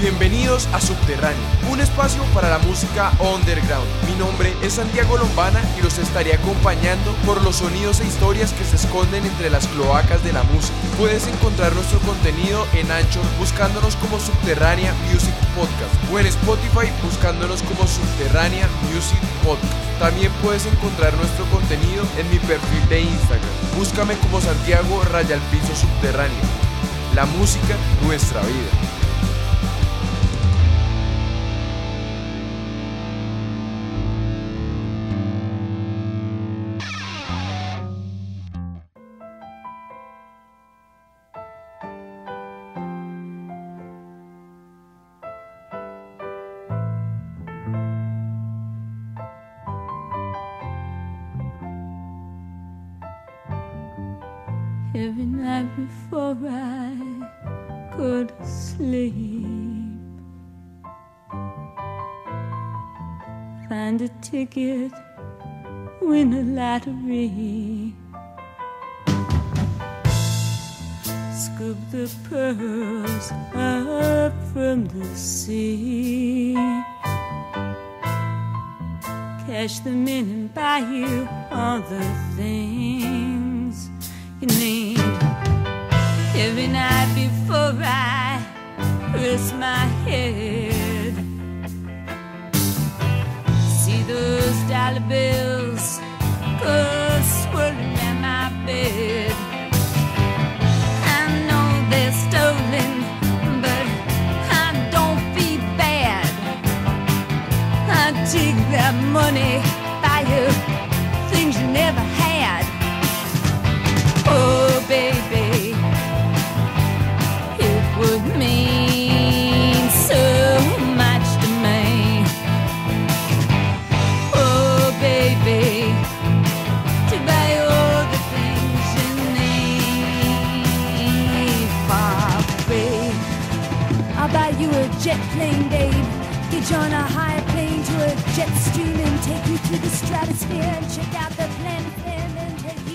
Bienvenidos a Subterráneo, un espacio para la música underground. Mi nombre es Santiago Lombana y los estaré acompañando por los sonidos e historias que se esconden entre las cloacas de la música. Puedes encontrar nuestro contenido en Anchor buscándonos como Subterránea Music Podcast o en Spotify buscándonos como Subterránea Music Podcast. También puedes encontrar nuestro contenido en mi perfil de Instagram. Búscame como Santiago Raya Piso Subterráneo. La música, nuestra vida. Find a ticket, win a lottery. Scoop the pearls up from the sea. Cash them in and buy you all the things you need. Every night before I rest my head, those dollar bills go swirling in my bed. I know they're stolen, but I don't feel bad. I take that money, buy you things you never had. Oh, jet stream and take you to the stratosphere and check out the planet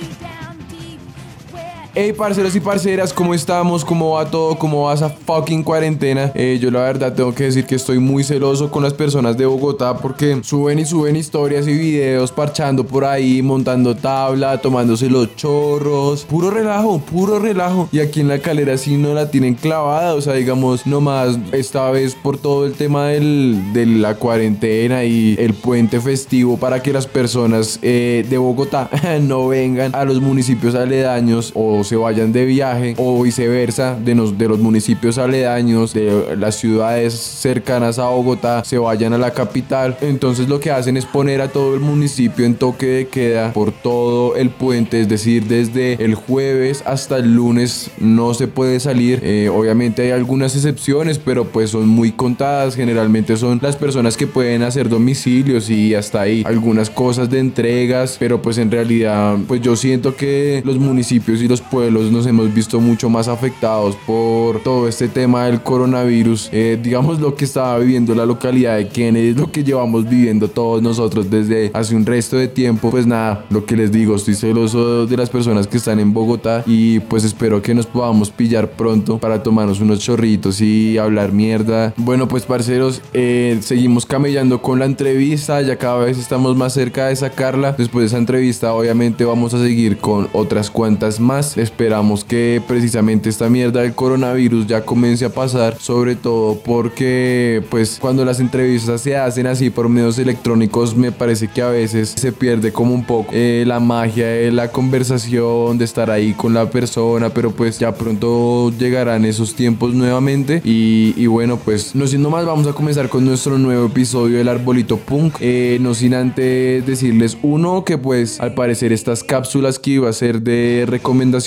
Hey parceros y parceras, ¿cómo estamos? ¿Cómo va todo? ¿Cómo va esa fucking cuarentena? Eh, yo la verdad tengo que decir que estoy muy celoso con las personas de Bogotá porque suben y suben historias y videos parchando por ahí, montando tabla, tomándose los chorros. Puro relajo, puro relajo. Y aquí en la calera sí no la tienen clavada, o sea, digamos, nomás esta vez por todo el tema del, de la cuarentena y el puente festivo para que las personas eh, de Bogotá no vengan a los municipios aledaños o se vayan de viaje o viceversa de, nos, de los municipios aledaños de las ciudades cercanas a Bogotá se vayan a la capital. Entonces lo que hacen es poner a todo el municipio en toque de queda por todo el puente. Es decir desde el jueves hasta el lunes no se puede salir. Eh, obviamente hay algunas excepciones pero pues son muy contadas. Generalmente son las personas que pueden hacer domicilios y hasta ahí algunas cosas de entregas pero pues en realidad pues yo siento que los municipios y los pueblos nos hemos visto mucho más afectados por todo este tema del coronavirus. Eh, digamos lo que estaba viviendo la localidad de Kennedy lo que llevamos viviendo todos nosotros desde hace un resto de tiempo. Pues nada, lo que les digo, estoy celoso de las personas que están en Bogotá y pues espero que nos podamos pillar pronto para tomarnos unos chorritos y hablar mierda. Bueno, pues parceros, eh, seguimos camellando con la entrevista, ya cada vez estamos más cerca de sacarla. Después de esa entrevista, obviamente vamos a seguir con otras cuantas más. Esperamos que precisamente esta mierda del coronavirus ya comience a pasar, sobre todo porque pues cuando las entrevistas se hacen así por medios electrónicos me parece que a veces se pierde como un poco eh, la magia de la conversación, de estar ahí con la persona, pero pues ya pronto llegarán esos tiempos nuevamente. Y, bueno pues no siendo más vamos a comenzar con nuestro nuevo episodio del Arbolito Punk, Eh, no sin antes decirles uno que pues al parecer estas cápsulas que iba a ser de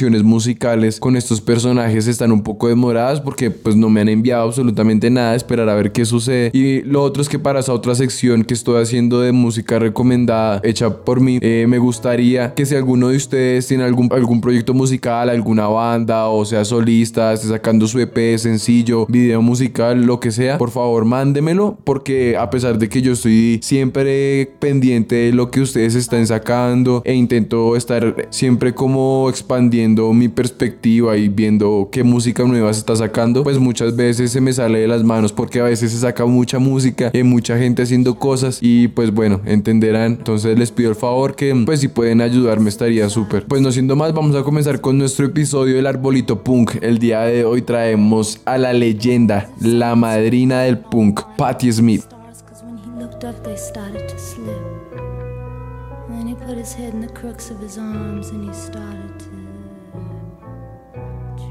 recomendaciones musicales con estos personajes están un poco demoradas porque pues no me han enviado absolutamente nada, esperar a ver qué sucede. Y lo otro es que para esa otra sección que estoy haciendo de música recomendada hecha por mí, eh, me gustaría que si alguno de ustedes tiene algún, algún proyecto musical, alguna banda o sea solista, esté sacando su EP, sencillo, video musical, lo que sea, por favor mándemelo porque a pesar de que yo estoy siempre pendiente de lo que ustedes están sacando e intento estar siempre como expandiendo mi perspectiva y viendo qué música nueva se está sacando, pues muchas veces se me sale de las manos porque a veces se saca mucha música, hay mucha gente haciendo cosas y pues bueno, entenderán. Entonces les pido el favor que pues si pueden ayudarme estaría súper. Pues no siendo más, vamos a comenzar con nuestro episodio del Arbolito Punk. El día de hoy traemos a la leyenda, la madrina del punk, Patti Smith.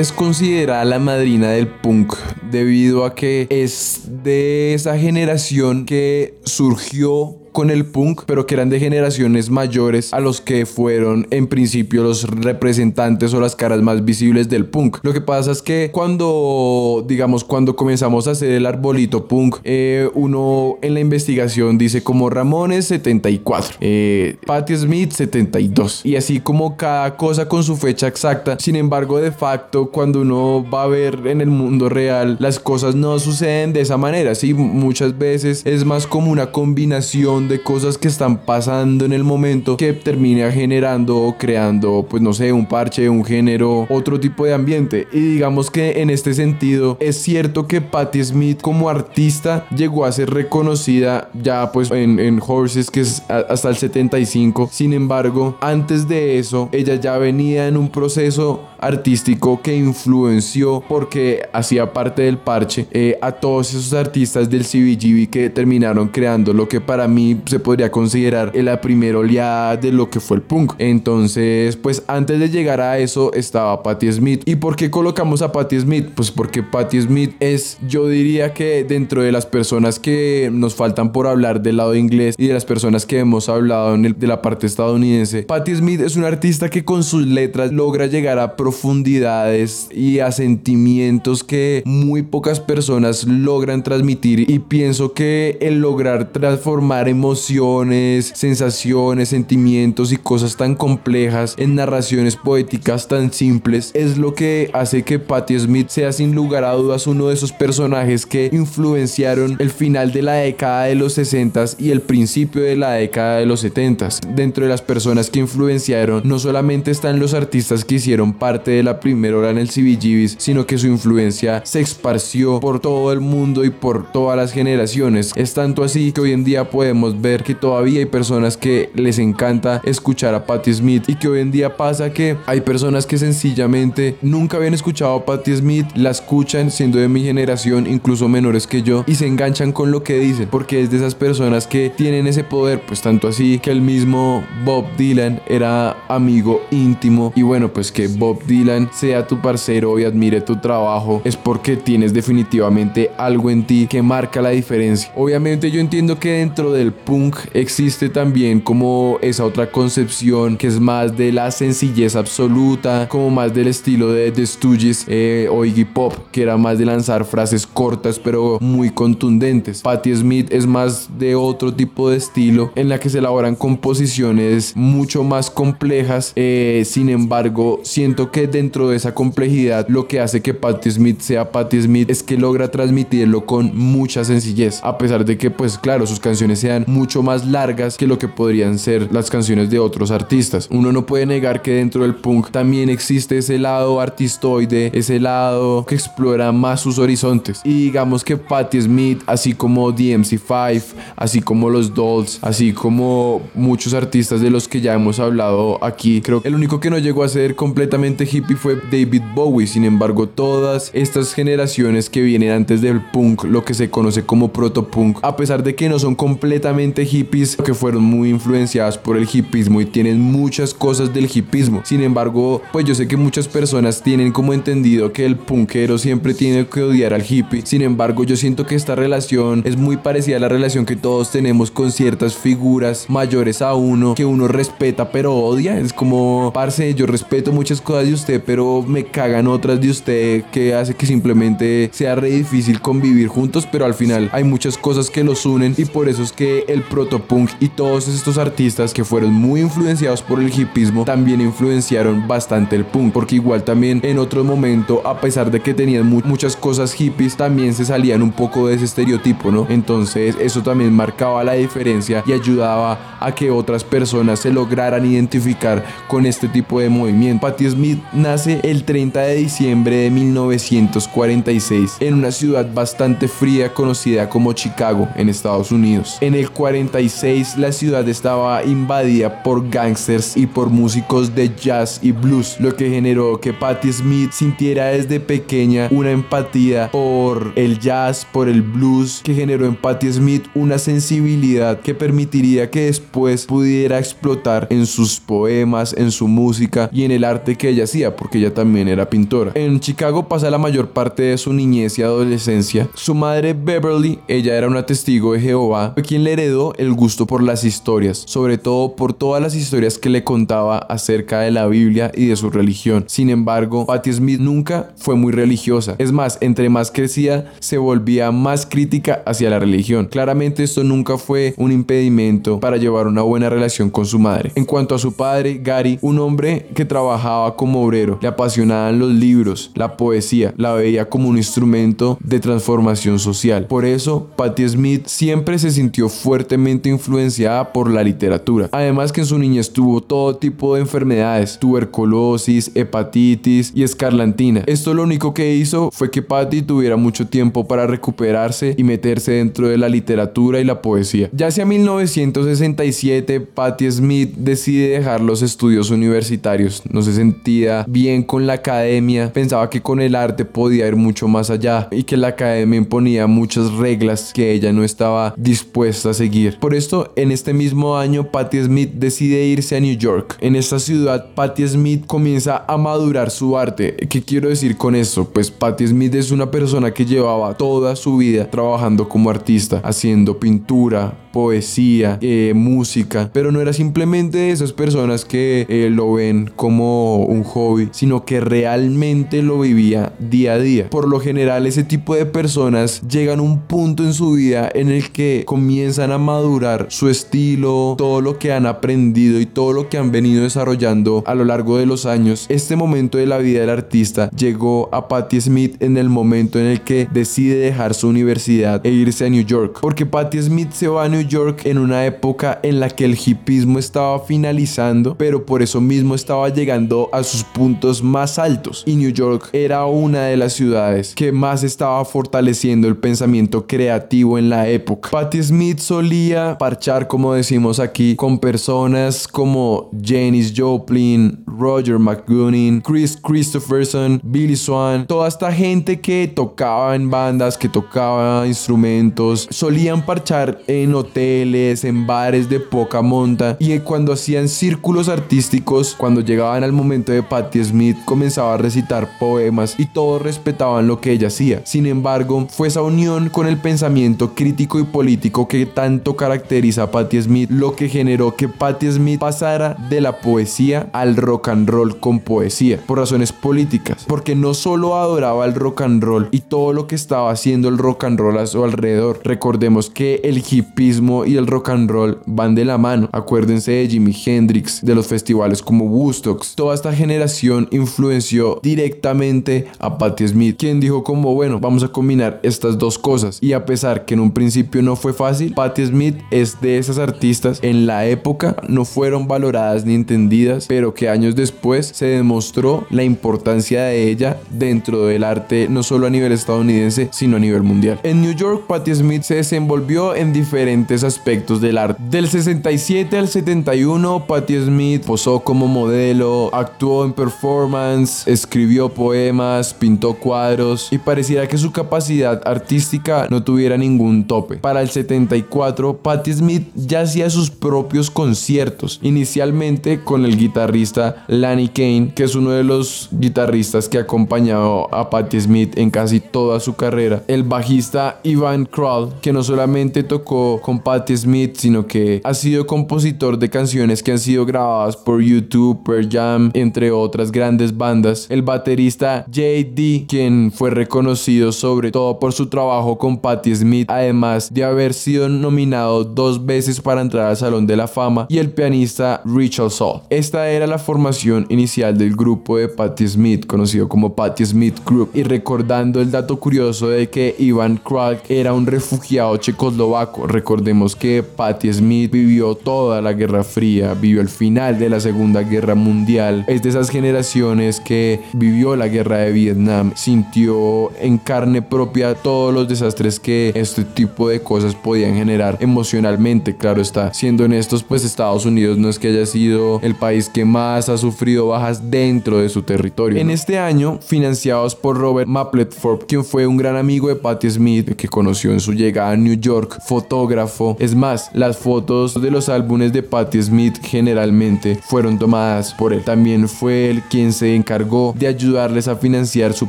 Es considerada la madrina del punk debido a que es de esa generación que surgió con el punk, pero que eran de generaciones mayores a los que fueron en principio los representantes o las caras más visibles del punk. Lo que pasa es que cuando, digamos, cuando comenzamos a hacer el arbolito punk, eh, uno en la investigación dice como Ramones 74, eh, Patti Smith 72, y así como cada cosa con su fecha exacta. Sin embargo, de facto, cuando uno va a ver en el mundo real, las cosas no suceden de esa manera, ¿sí? Muchas veces es más como una combinación de cosas que están pasando en el momento que termina generando o creando, pues no sé, un parche, un género, otro tipo de ambiente. Y digamos que en este sentido es cierto que Patti Smith como artista llegó a ser reconocida ya pues en, en Horses que es hasta el 75. Sin embargo, antes de eso, ella ya venía en un proceso artístico que influenció porque hacía parte del parche eh, a todos esos artistas del CBGB que terminaron creando lo que para mí se podría considerar la primera oleada de lo que fue el punk. Entonces, pues antes de llegar a eso estaba Patti Smith. ¿Y por qué colocamos a Patti Smith? Pues porque Patti Smith es, yo diría que dentro de las personas que nos faltan por hablar del lado inglés y de las personas que hemos hablado en el- de la parte estadounidense, Patti Smith es una artista que con sus letras logra llegar a profundidades y a sentimientos que muy pocas personas logran transmitir y pienso que el lograr transformar emociones, sensaciones, sentimientos y cosas tan complejas en narraciones poéticas tan simples es lo que hace que Patti Smith sea sin lugar a dudas uno de esos personajes que influenciaron el final de la década de los 60s y el principio de la década de los 70s. Dentro de las personas que influenciaron no solamente están los artistas que hicieron parte de la primera hora en el CBGBs, sino que su influencia se esparció por todo el mundo y por todas las generaciones. Es tanto así que hoy en día podemos ver que todavía hay personas que les encanta escuchar a Patti Smith y que hoy en día pasa que hay personas que sencillamente nunca habían escuchado a Patti Smith, la escuchan siendo de mi generación, incluso menores que yo, y se enganchan con lo que dicen, porque es de esas personas que tienen ese poder, pues tanto así que el mismo Bob Dylan era amigo íntimo y bueno, pues que Bob Dylan sea tu parcero y admire tu trabajo es porque tienes definitivamente algo en ti que marca la diferencia. Obviamente yo entiendo que dentro del punk existe también como esa otra concepción que es más de la sencillez absoluta, como más del estilo de The Stooges eh, o Iggy Pop, que era más de lanzar frases cortas pero muy contundentes. Patti Smith es más de otro tipo de estilo en la que se elaboran composiciones mucho más complejas. eh, sin embargo, siento que dentro de esa complejidad lo que hace que Patti Smith sea Patti Smith es que logra transmitirlo con mucha sencillez, a pesar de que pues claro, sus canciones sean mucho más largas que lo que podrían ser las canciones de otros artistas. Uno no puede negar que dentro del punk también existe ese lado artistoide, ese lado que explora más sus horizontes. Y digamos que Patti Smith, así como DMC5, así como los Dolls, así como muchos artistas de los que ya hemos hablado aquí, creo que el único que no llegó a ser completamente hippie fue David Bowie. Sin embargo, todas estas generaciones que vienen antes del punk, lo que se conoce como proto-punk, a pesar de que no son completamente hippies, que fueron muy influenciadas por el hippismo y tienen muchas cosas del hippismo. Sin embargo, pues yo sé que muchas personas tienen como entendido que el punkero siempre tiene que odiar al hippie. Sin embargo, yo siento que esta relación es muy parecida a la relación que todos tenemos con ciertas figuras mayores a uno que uno respeta pero odia. Es como, parce, yo respeto muchas cosas de usted, pero me cagan otras de usted que hace que simplemente sea re difícil convivir juntos, pero al final hay muchas cosas que los unen y por eso es que el protopunk y todos estos artistas que fueron muy influenciados por el hipismo también influenciaron bastante el punk, porque igual también en otro momento, a pesar de que tenían muchas cosas hippies, también se salían un poco de ese estereotipo, ¿no? Entonces eso también marcaba la diferencia y ayudaba a que otras personas se lograran identificar con este tipo de movimiento. Patti Smith nace el 30 de diciembre de 1946 en una ciudad bastante fría conocida como Chicago, en Estados Unidos. En el 46 la ciudad estaba invadida por gangsters y por músicos de jazz y blues, lo que generó que Patti Smith sintiera desde pequeña una empatía por el jazz, por el blues, que generó en Patti Smith una sensibilidad que permitiría que después pudiera explotar en sus poemas, en su música y en el arte que ella hacía, porque ella también era pintora. En Chicago pasa la mayor parte de su niñez y adolescencia. Su madre Beverly, ella era una testigo de Jehová, quien le heredó el gusto por las historias, sobre todo por todas las historias que le contaba acerca de la Biblia y de su religión. Sin embargo, Patti Smith nunca fue muy religiosa. Es más, entre más crecía, se volvía más crítica hacia la religión. Claramente esto nunca fue un impedimento para llevar una buena relación con su madre. En cuanto a su padre, Gary, un hombre que trabajaba como obrero, le apasionaban los libros, la poesía, la veía como un instrumento de transformación social. Por eso, Patti Smith siempre se sintió fuertemente influenciada por la literatura. Además que en su niñez tuvo todo tipo de enfermedades, tuberculosis, hepatitis y escarlantina. Esto lo único que hizo fue que Patti tuviera mucho tiempo para recuperarse y meterse dentro de la literatura y la poesía. Ya hacia 1967, Patti Smith decide dejar los estudios universitarios. No se sentía bien con la academia, pensaba que con el arte podía ir mucho más allá y que la academia imponía muchas reglas que ella no estaba dispuesta a Por esto, en este mismo año, Patti Smith decide irse a New York. En esta ciudad, Patti Smith comienza a madurar su arte. ¿Qué quiero decir con esto? Pues Patti Smith es una persona que llevaba toda su vida trabajando como artista, haciendo pintura, poesía, eh, música, pero no era simplemente de esas personas que eh, lo ven como un hobby, sino que realmente lo vivía día a día. Por lo general, ese tipo de personas llegan a un punto en su vida en el que comienzan a madurar su estilo, todo lo que han aprendido y todo lo que han venido desarrollando a lo largo de los años. Este momento de la vida del artista llegó a Patti Smith en el momento en el que decide dejar su universidad e irse a New York, porque Patti Smith se va a New York en una época en la que el hipismo estaba finalizando, pero por eso mismo estaba llegando a sus puntos más altos. Y New York era una de las ciudades que más estaba fortaleciendo el pensamiento creativo en la época. Patti Smith solía parchar, como decimos aquí, con personas como Janis Joplin, Roger McGuinn, Chris Christopherson, Billy Swan, toda esta gente que tocaba en bandas, que tocaba instrumentos, solían parchar en hoteles, en bares de poca monta y cuando hacían círculos artísticos, cuando llegaban al momento de Patti Smith, comenzaba a recitar poemas y todos respetaban lo que ella hacía. Sin embargo, fue esa unión con el pensamiento crítico y político que tanto caracteriza a Patti Smith lo que generó que Patti Smith pasara de la poesía al rock and roll con poesía, por razones políticas, porque no solo adoraba el rock and roll y todo lo que estaba haciendo el rock and roll a su alrededor. Recordemos que el hipismo y el rock and roll van de la mano. Acuérdense de Jimi Hendrix, de los festivales como Woodstock. Toda esta generación influenció directamente a Patti Smith, quien dijo como, bueno, vamos a combinar estas dos cosas. Y a pesar que en un principio no fue fácil, Patti Smith es de esas artistas en la época no fueron valoradas ni entendidas, pero que años después se demostró la importancia de ella dentro del arte no solo a nivel estadounidense, sino a nivel mundial. En New York, Patti Smith se desenvolvió en diferentes aspectos del arte. Del 67 al 71, Patti Smith posó como modelo, actuó en performance, escribió poemas, pintó cuadros y pareciera que su capacidad artística no tuviera ningún tope. Para el 74, Patti Smith ya hacía sus propios conciertos, inicialmente con el guitarrista Lanny Kane, que es uno de los guitarristas que ha acompañado a Patti Smith en casi toda su carrera. El bajista Ivan Krall, que no solamente tocó con Patti Smith, sino que ha sido compositor de canciones que han sido grabadas por YouTube, Pearl Jam, entre otras grandes bandas. El baterista JD, quien fue reconocido sobre todo por su trabajo con Patti Smith, además de haber sido nominado dos veces para entrar al Salón de la Fama, y el pianista Richard Saul. Esta era la formación inicial del grupo de Patti Smith, conocido como Patti Smith Group, y recordando el dato curioso de que Ivan Kralk era un refugiado checoslovaco. Recordemos que Patti Smith vivió toda la Guerra Fría, vivió el final de la Segunda Guerra Mundial, es de esas generaciones que vivió la Guerra de Vietnam, sintió en carne propia todos los desastres que este tipo de cosas podían generar emocionalmente, claro está. Siendo honestos, pues Estados Unidos no es que haya sido el país que más ha sufrido bajas dentro de su territorio. En este año, financiados por Robert Mapplethorpe, quien fue un gran amigo de Patti Smith, que conoció en su llegada a New York, fotógrafo. Es más, las fotos de los álbumes de Patti Smith generalmente fueron tomadas por él. También fue él quien se encargó de ayudarles a financiar su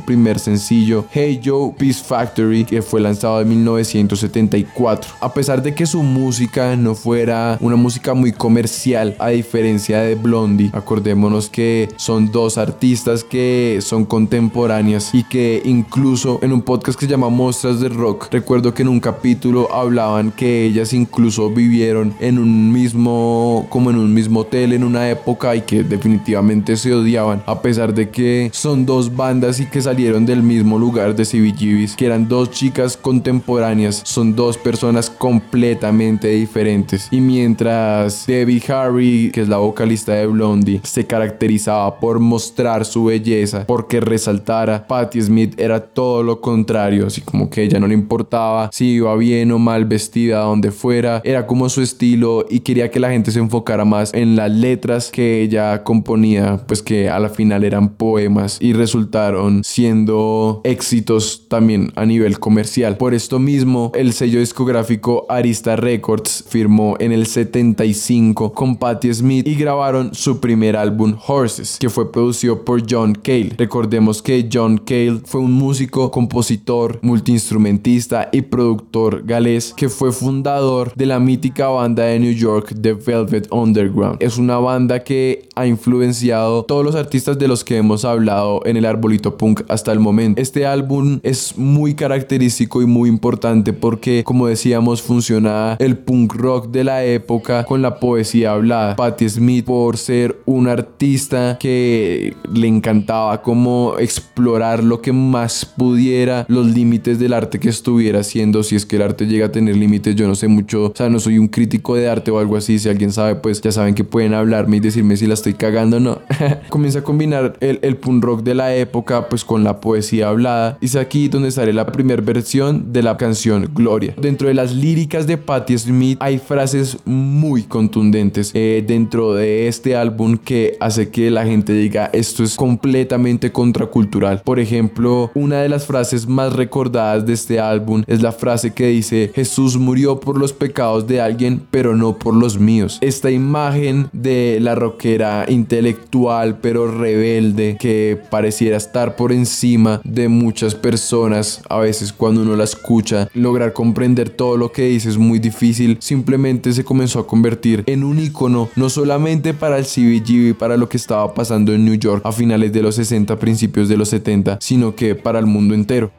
primer sencillo, Hey Joe Peace Factory, que fue lanzado en 1974. A pesar de que su música no fuera una música muy comercial, a diferencia de Blondie, acordémonos que son dos artistas que son contemporáneas y que incluso en un podcast que se llama Mostras de Rock, recuerdo que en un capítulo hablaban que incluso vivieron en un mismo, como en un mismo hotel en una época y que definitivamente se odiaban, a pesar de que son dos bandas y que salieron del mismo lugar de CBGBs, que eran dos chicas contemporáneas, son dos personas completamente diferentes. Y mientras Debbie Harry, que es la vocalista de Blondie, se caracterizaba por mostrar su belleza, porque resaltara, Patti Smith era todo lo contrario, así como que ella no le importaba si iba bien o mal vestida, donde fuera, era como su estilo y quería que la gente se enfocara más en las letras que ella componía, pues que a la final eran poemas y resultaron siendo éxitos también a nivel comercial. Por esto mismo, el sello discográfico Arista Records firmó en el 75 con Patti Smith y grabaron su primer álbum Horses, que fue producido por John Cale. Recordemos que John Cale fue un músico, compositor, multiinstrumentista y productor galés que fue de la mítica banda de New York The Velvet Underground. Es una banda que ha influenciado todos los artistas de los que hemos hablado en el arbolito punk hasta el momento. Este álbum es muy característico y muy importante porque, como decíamos, funciona el punk rock de la época con la poesía hablada. Patti Smith, por ser un artista que le encantaba como explorar lo que más pudiera, los límites del arte que estuviera haciendo, si es que el arte llega a tener límites, yo no sé mucho, o sea, no soy un crítico de arte o algo así, si alguien sabe, pues ya saben que pueden hablarme y decirme si la estoy cagando o no. Comienza a combinar el, el punk rock de la época, pues con la poesía hablada, y es aquí donde sale la primera versión de la canción Gloria. Dentro de las líricas de Patti Smith hay frases muy contundentes eh, dentro de este álbum que hace que la gente diga esto es completamente contracultural. Por ejemplo, una de las frases más recordadas de este álbum es la frase que dice Jesús murió por los pecados de alguien pero no por los míos. Esta imagen de la rockera intelectual pero rebelde que pareciera estar por encima de muchas personas a veces cuando uno la escucha lograr comprender todo lo que dice es muy difícil simplemente se comenzó a convertir en un icono no solamente para el CBGB para lo que estaba pasando en New York a finales de los 60 principios de los 70 sino que para el mundo entero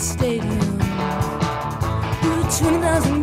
stadium. You're 20,000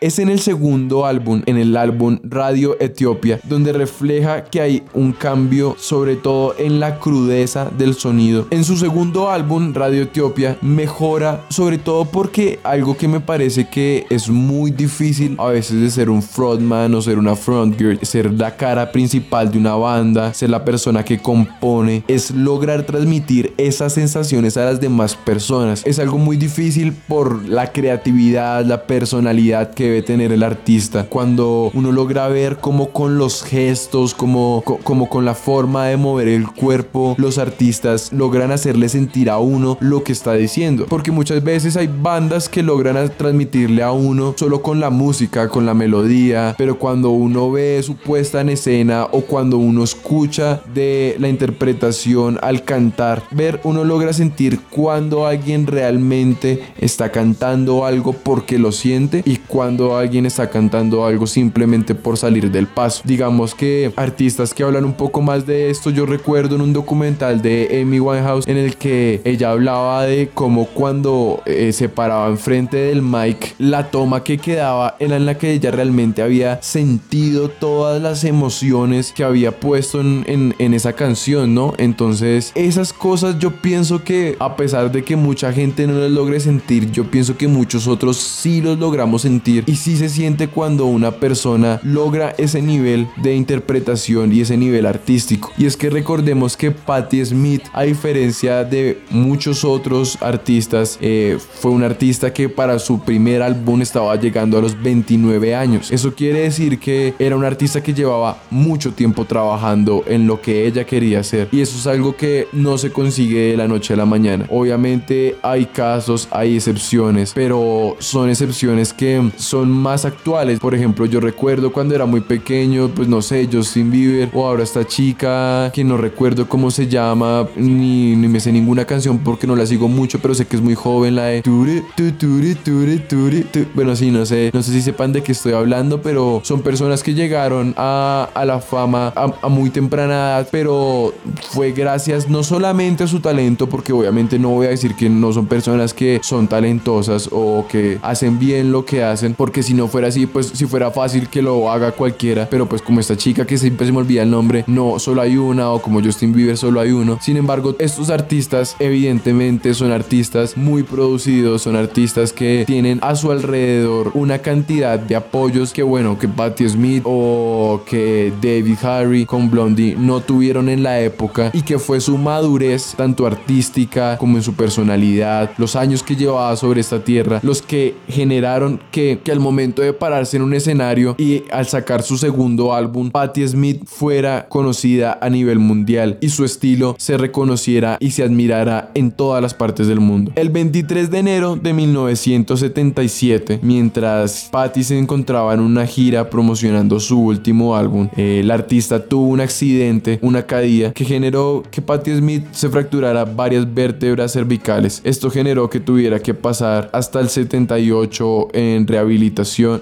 Es en el segundo álbum, en el álbum Radio Etiopía, donde refleja que hay un cambio sobre todo en la crudeza del sonido. En su segundo álbum, Radio Etiopía, mejora sobre todo porque algo que me parece que es muy difícil a veces de ser un frontman o ser una frontgirl, ser la cara principal de una banda, ser la persona que compone, es lograr transmitir esas sensaciones a las demás personas. Es algo muy difícil por la creatividad, la personalidad que debe tener el artista. Cuando uno logra ver cómo con los gestos, como, co- como con la forma de mover el cuerpo, los artistas logran hacerle sentir a uno lo que está diciendo. Porque muchas veces hay bandas que logran transmitirle a uno solo con la música, con la melodía, pero cuando uno ve su puesta en escena o cuando uno escucha de la interpretación al cantar, ver, uno logra sentir cuando alguien realmente está cantando algo porque lo siente y cuando alguien está cantando algo simplemente por salir del paso. Digamos que artistas que hablan un poco más de esto, yo recuerdo en un documental de Amy Winehouse en el que ella hablaba de cómo cuando eh, se paraba enfrente del mic, la toma que quedaba era en la que ella realmente había sentido todas las emociones que había puesto en, en- en esa canción, ¿no? Entonces, esas cosas yo pienso que a pesar de que mucha gente no las logre sentir, yo pienso que muchos otros sí los logramos sentir y sí se siente cuando una persona logra ese nivel de interpretación y ese nivel artístico. Y es que recordemos que Patti Smith, a diferencia de muchos otros artistas, eh, fue un artista que para su primer álbum estaba llegando a los 29 años. Eso quiere decir que era un artista que llevaba mucho tiempo trabajando en lo que ella quería hacer. Y eso es algo que no se consigue de la noche a la mañana. Obviamente hay casos, hay excepciones, pero son excepciones que son más actuales. Por ejemplo, yo recuerdo cuando era muy pequeño, pues no sé, Justin Bieber o ahora esta chica que no recuerdo cómo se llama, ni, ni me sé ninguna canción porque no la sigo mucho, pero sé que es muy joven, la de. Bueno, sí, no sé, no sé si sepan de qué estoy hablando, pero son personas que llegaron a, a la fama a, a muy temprana edad, pero fue gracias no solamente a su talento, porque obviamente no voy a decir que no son personas que son talentosas o que hacen bien lo que hacen, porque si no fuera así, pues si fuera fácil que lo haga cualquiera, pero pues como esta chica que siempre se me olvida el nombre, no solo hay una o como Justin Bieber solo hay uno. Sin embargo, estos artistas evidentemente son artistas muy producidos, son artistas que tienen a su alrededor una cantidad de apoyos que bueno, que Patti Smith o que David Harry con Blondie no tuvieron en la época y que fue su madurez tanto artística como en su personalidad, los años que llevaba sobre esta tierra, los que generaron que, que al momento de pararse en un escenario y al sacar su segundo álbum, Patti Smith fuera conocida a nivel mundial y su estilo se reconociera y se admirara en todas las partes del mundo. El 23 de enero de 1977, mientras Patti se encontraba en una gira promocionando su último álbum, eh, el artista tuvo un accidente, una caída, que generó que Patti Smith se fracturara varias vértebras cervicales. Esto generó que tuviera que pasar hasta el 78 en rehabilitación,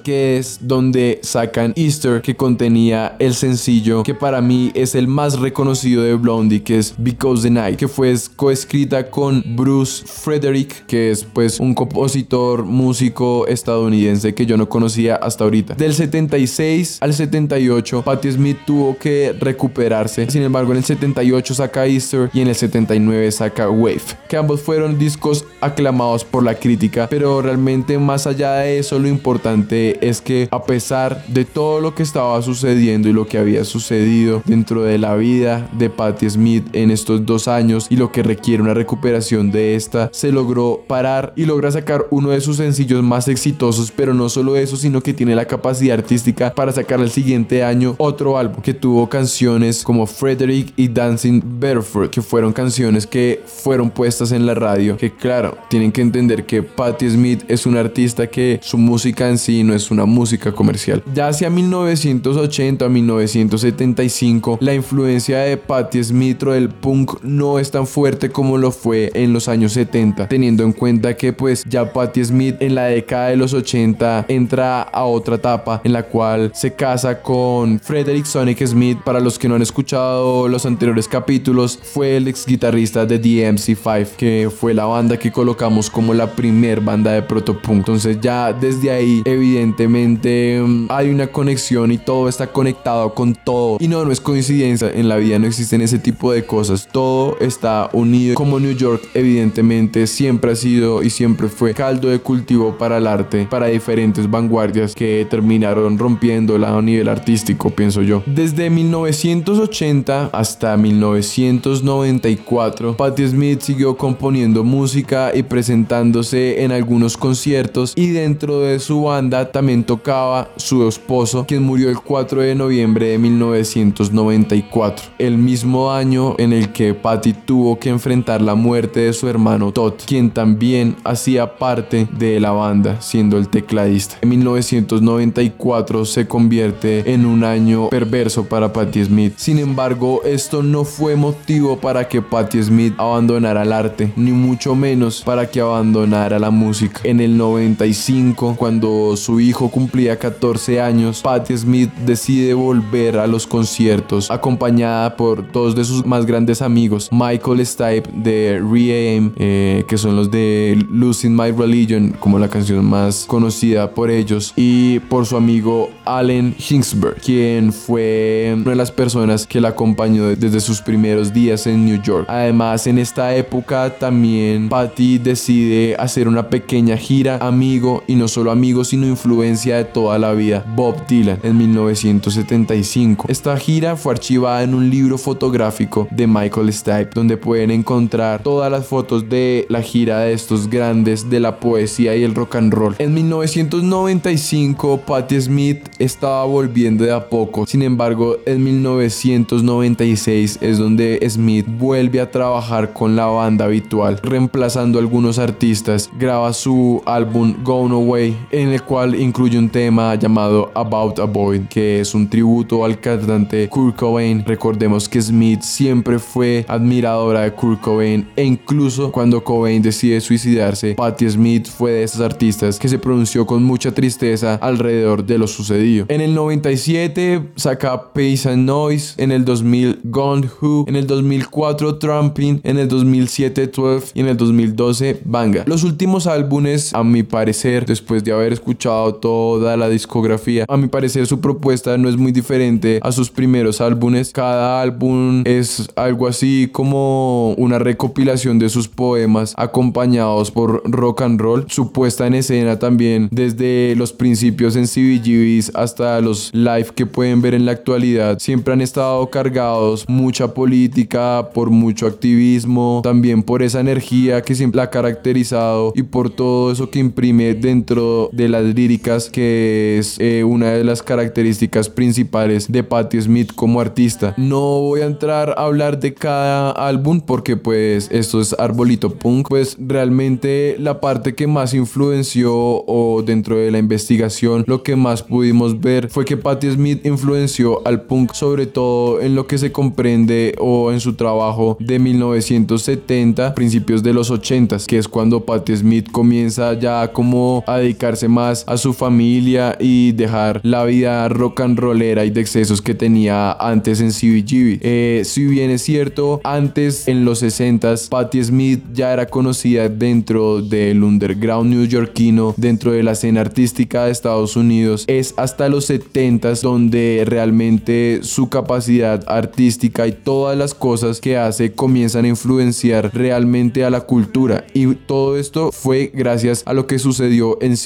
que es donde sacan Easter, que contenía el sencillo que para mí es el más reconocido de Blondie, que es Because the Night, que fue coescrita con Bruce Frederick, que es pues un compositor, músico estadounidense que yo no conocía hasta ahorita. Del 76 al 78, Patti Smith tuvo que recuperarse. Sin embargo, en el 78 saca Easter y en el 79 saca Wave, que ambos fueron discos aclamados por la crítica, pero realmente más allá de eso, lo importante es que a pesar de todo lo que estaba sucediendo y lo que había sucedido dentro de la vida de Patti Smith en estos dos años y lo que requiere una recuperación de esta, se logró parar y logra sacar uno de sus sencillos más exitosos, pero no solo eso, sino que tiene la capacidad artística para sacar el siguiente año otro álbum que tuvo canciones como Frederick y Dancing Barefoot, que fueron canciones que fueron puestas en la radio, que claro, tienen que entender que Patti Smith es un artista que su música en sí no es una música comercial. Ya hacia 1980 a 1975, la influencia de Patti Smith o del punk no es tan fuerte como lo fue en los años 70, teniendo en cuenta que pues ya Patti Smith en la década de los 80 entra a otra etapa en la cual se casa con Frederick Sonic Smith. Para los que no han escuchado los anteriores capítulos, fue el ex guitarrista de DMC5, que fue la banda que colocamos como la primer banda de protopunk. Entonces ya desde ahí evidentemente mm, hay una conexión y todo está conectado con todo. Y no, no es coincidencia, en la vida no existen ese tipo de cosas. Todo está unido. Como New York evidentemente siempre ha sido y siempre fue caldo de cultivo para el arte, para diferentes vanguardias que terminaron rompiéndola a nivel artístico, pienso yo. Desde 1980 hasta 1994, Patti Smith siguió componiendo música y presentándose en algunos conciertos y dentro de su banda también tocaba su esposo, quien murió el 4 de noviembre de 1994, el mismo año en el que Patti tuvo que enfrentar la muerte de su hermano Todd, quien también hacía parte de la banda, siendo el tecladista. En 1994 se convierte en un año perverso para Patti Smith. Sin embargo, esto no fue motivo para que Patti Smith abandonara el arte, ni mucho menos para que abandonara la música. En el 95, cuando su hijo cumplía 14 años, Patti Smith decide volver a los conciertos acompañada por dos de sus más grandes amigos, Michael Stipe de Re-Aim, eh, que son los de Losing My Religion, como la canción más conocida por ellos, y por su amigo Allen Hinsberg, quien fue una de las personas que la acompañó desde sus primeros días en New York. Además, en esta época también Patty decide hacer una pequeña gira amigo y no solo amigo, sino influencia de toda la vida, Bob Dylan, en 1975. Esta gira fue archivada en un libro fotográfico de Michael Stipe, donde pueden encontrar todas las fotos de la gira de estos grandes de la poesía y el rock and roll. En 1995, Patti Smith estaba volviendo de a poco. Sin embargo, en 1996 es donde Smith vuelve a trabajar con la banda habitual, reemplazando a algunos artistas. Graba su álbum Gone Away, en el cual incluye un tema llamado About a Boy, que es un tributo al cantante Kurt Cobain. Recordemos que Smith siempre fue admiradora de Kurt Cobain e incluso cuando Cobain decide suicidarse, Patti Smith fue de esas artistas que se pronunció con mucha tristeza alrededor de lo sucedido. En el 97 saca Pace and Noise, en el 2000 Gone Who, en el 2004 Trumping, en el 2007 12 y en el 2012 Banga. Los últimos álbumes, a mi parecer, después de haber haber escuchado toda la discografía. A mi parecer su propuesta no es muy diferente a sus primeros álbumes. Cada álbum es algo así como una recopilación de sus poemas acompañados por rock and roll. Su puesta en escena también desde los principios en CBGBs hasta los live que pueden ver en la actualidad siempre han estado cargados mucha política, por mucho activismo, también por esa energía que siempre la ha caracterizado y por todo eso que imprime dentro de las líricas que es eh, una de las características principales de Patti Smith como artista. No voy a entrar a hablar de cada álbum porque pues esto es arbolito punk, pues realmente la parte que más influenció o dentro de la investigación lo que más pudimos ver fue que Patti Smith influenció al punk sobre todo en lo que se comprende o en su trabajo de 1970, principios de los 80, que es cuando Patti Smith comienza ya como a dedicarse más a su familia y dejar la vida rock and rollera y de excesos que tenía antes en CBGB. Eh, si bien es cierto, antes en los 60s, Patti Smith ya era conocida dentro del underground newyorkino, dentro de la escena artística de Estados Unidos. Es hasta los 70s donde realmente su capacidad artística y todas las cosas que hace comienzan a influenciar realmente a la cultura. Y todo esto fue gracias a lo que sucedió en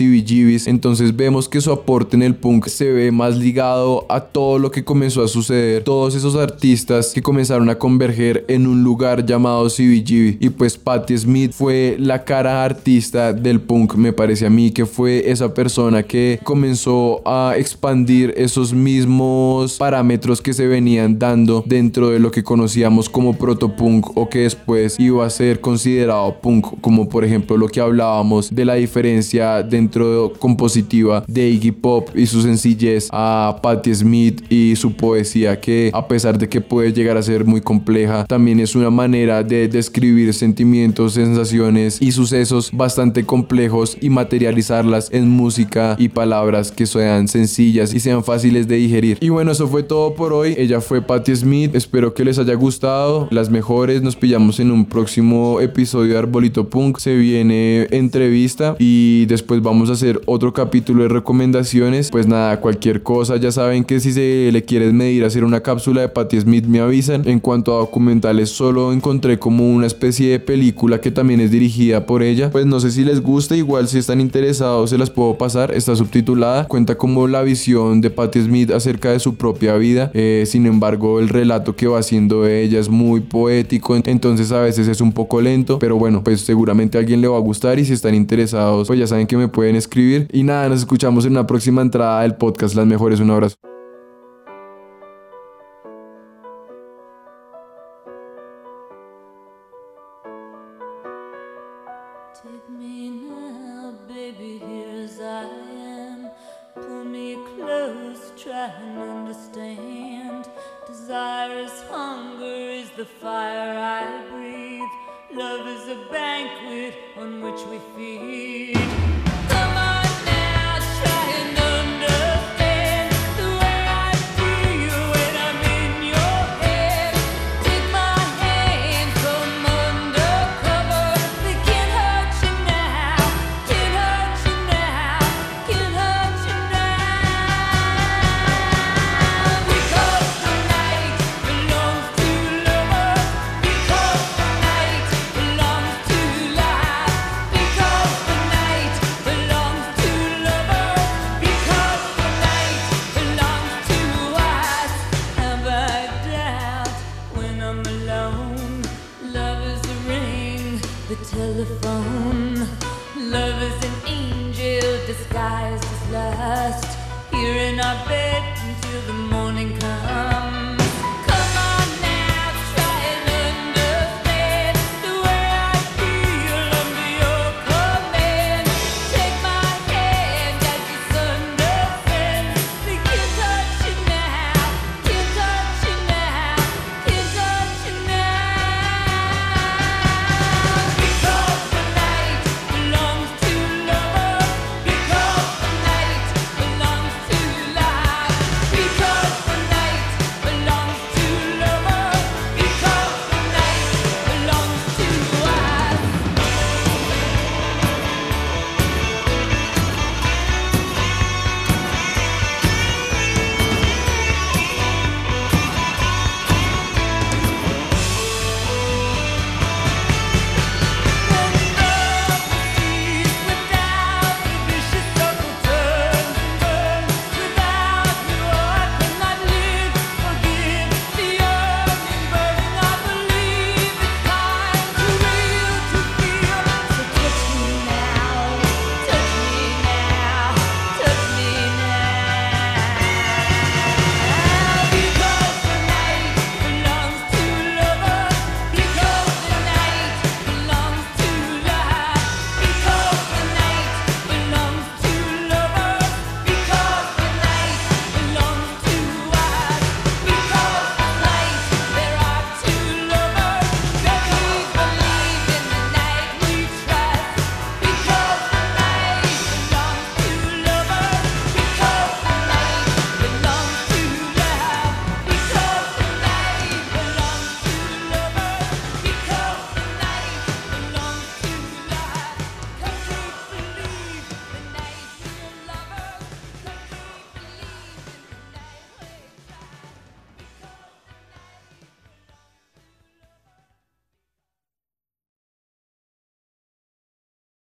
Entonces vemos que su aporte en el punk se ve más ligado a todo lo que comenzó a suceder. Todos esos artistas que comenzaron a converger en un lugar llamado CBGB. Y pues Patti Smith fue la cara artista del punk, me parece a mí, que fue esa persona que comenzó a expandir esos mismos parámetros que se venían dando dentro de lo que conocíamos como protopunk o que después iba a ser considerado punk, como por ejemplo lo que hablábamos de la diferencia dentro compositiva de Iggy Pop y su sencillez a Patti Smith y su poesía que a pesar de que puede llegar a ser muy compleja, también es una manera de describir sentimientos, sensaciones y sucesos bastante complejos y materializarlas en música y palabras que sean sencillas y sean fáciles de digerir. Y bueno, eso fue todo por hoy. Ella fue Patti Smith. Espero que les haya gustado. Las mejores. Nos pillamos en un próximo episodio de Arbolito Punk. Se viene entrevista y después vamos a hacer otro capítulo de recomendaciones. Pues nada, cualquier cosa. Ya saben que si se le quieren medir hacer una cápsula de Patti Smith me avisan. En cuanto a documentales, solo encontré como una especie de película que también es dirigida por ella. Pues no sé si les gusta. Igual si están interesados se las puedo pasar. Está subtitulada. Cuenta como la visión de Patti Smith acerca de su propia vida. Eh, sin embargo, el relato que va haciendo ella es muy poético, entonces a veces es un poco lento, pero bueno, pues seguramente a alguien le va a gustar y si están interesados, pues ya saben que me pueden escribir. Y nada, nos escuchamos en una próxima entrada del podcast. Las mejores, un abrazo. The telephone. Love is an angel disguised as lust. Here in our bed until the morning comes.